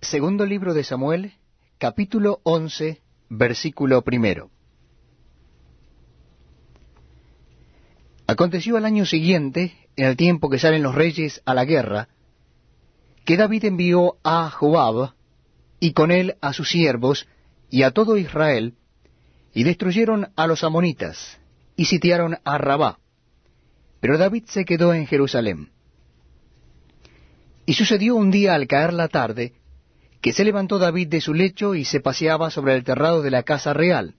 Segundo libro de Samuel, capítulo 11, versículo primero. Aconteció al año siguiente, en el tiempo que salen los reyes a la guerra, que David envió a Joab, y con él a sus siervos, y a todo Israel, y destruyeron a los amonitas, y sitiaron a Rabá. Pero David se quedó en Jerusalén. Y sucedió un día al caer la tarde, que se levantó David de su lecho y se paseaba sobre el terrado de la casa real,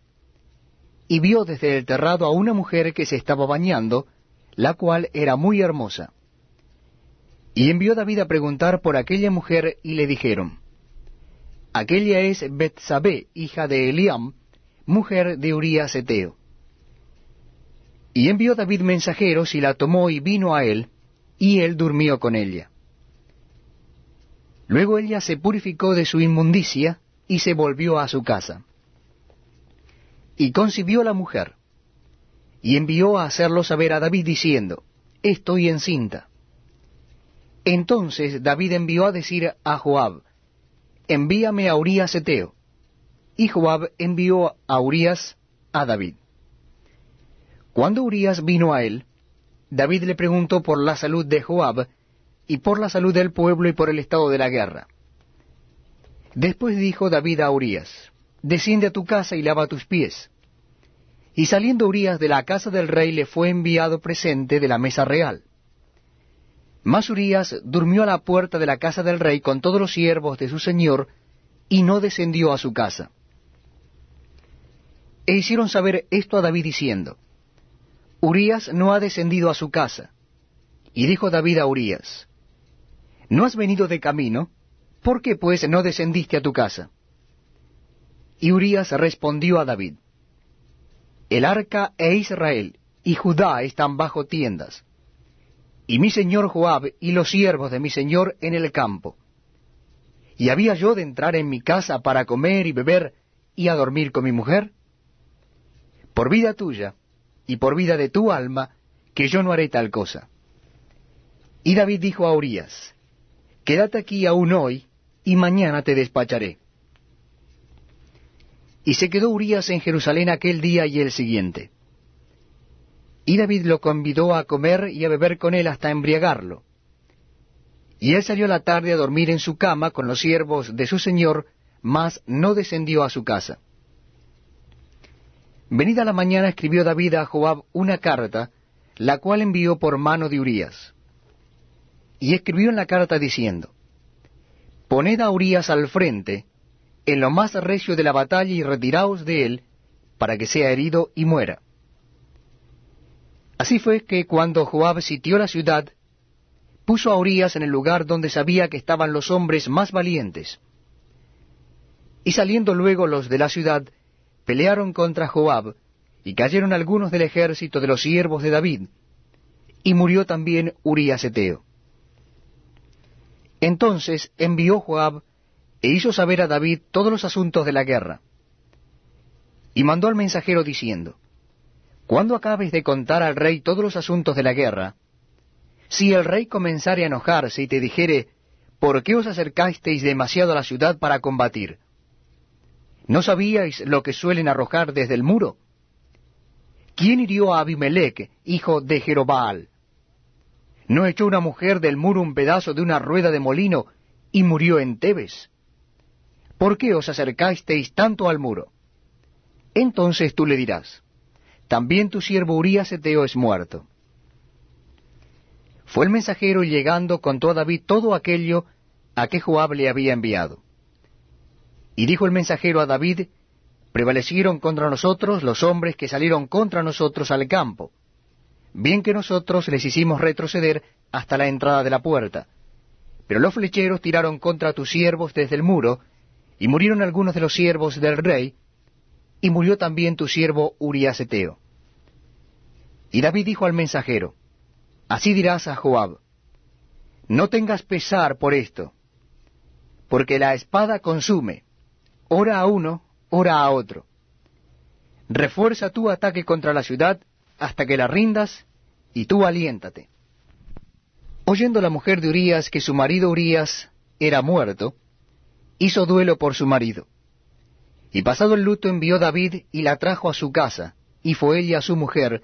y vio desde el terrado a una mujer que se estaba bañando, la cual era muy hermosa. Y envió David a preguntar por aquella mujer, y le dijeron, Aquella es Betsabé, hija de Eliam, mujer de Urías Eteo. Y envió David mensajeros, y la tomó y vino a él, y él durmió con ella. Luego ella se purificó de su inmundicia y se volvió a su casa. Y concibió la mujer, y envió a hacerlo saber a David diciendo, Estoy encinta. Entonces David envió a decir a Joab, Envíame a Urías Eteo. Y Joab envió a Urías a David. Cuando Urías vino a él, David le preguntó por la salud de Joab, y por la salud del pueblo y por el estado de la guerra. Después dijo David a Urías, Desciende a tu casa y lava tus pies. Y saliendo Urías de la casa del rey le fue enviado presente de la mesa real. Mas Urías durmió a la puerta de la casa del rey con todos los siervos de su señor, y no descendió a su casa. E hicieron saber esto a David diciendo, Urías no ha descendido a su casa. Y dijo David a Urías, ¿No has venido de camino? ¿Por qué pues no descendiste a tu casa? Y Urías respondió a David, El arca e Israel y Judá están bajo tiendas, y mi señor Joab y los siervos de mi señor en el campo. ¿Y había yo de entrar en mi casa para comer y beber y a dormir con mi mujer? Por vida tuya y por vida de tu alma, que yo no haré tal cosa. Y David dijo a Urías, Quédate aquí aún hoy, y mañana te despacharé. Y se quedó Urías en Jerusalén aquel día y el siguiente. Y David lo convidó a comer y a beber con él hasta embriagarlo. Y él salió a la tarde a dormir en su cama con los siervos de su señor, mas no descendió a su casa. Venida la mañana escribió David a Joab una carta, la cual envió por mano de Urías y escribió en la carta diciendo, Poned a Urías al frente, en lo más recio de la batalla, y retiraos de él, para que sea herido y muera. Así fue que cuando Joab sitió la ciudad, puso a Urías en el lugar donde sabía que estaban los hombres más valientes. Y saliendo luego los de la ciudad, pelearon contra Joab, y cayeron algunos del ejército de los siervos de David, y murió también Urías Eteo. Entonces envió Joab e hizo saber a David todos los asuntos de la guerra. Y mandó al mensajero diciendo, Cuando acabes de contar al rey todos los asuntos de la guerra, si el rey comenzare a enojarse y te dijere, ¿por qué os acercasteis demasiado a la ciudad para combatir? ¿No sabíais lo que suelen arrojar desde el muro? ¿Quién hirió a Abimelech, hijo de Jerobal? ¿No echó una mujer del muro un pedazo de una rueda de molino y murió en Tebes? ¿Por qué os acercasteis tanto al muro? Entonces tú le dirás, también tu siervo Urías Eteo es muerto. Fue el mensajero llegando contó a David todo aquello a que Joab le había enviado. Y dijo el mensajero a David, prevalecieron contra nosotros los hombres que salieron contra nosotros al campo bien que nosotros les hicimos retroceder hasta la entrada de la puerta. Pero los flecheros tiraron contra tus siervos desde el muro, y murieron algunos de los siervos del rey, y murió también tu siervo Urias Eteo. Y David dijo al mensajero, Así dirás a Joab, No tengas pesar por esto, porque la espada consume, ora a uno, ora a otro. Refuerza tu ataque contra la ciudad hasta que la rindas, y tú aliéntate. Oyendo la mujer de Urías que su marido Urías era muerto, hizo duelo por su marido. Y pasado el luto envió David y la trajo a su casa, y fue ella su mujer,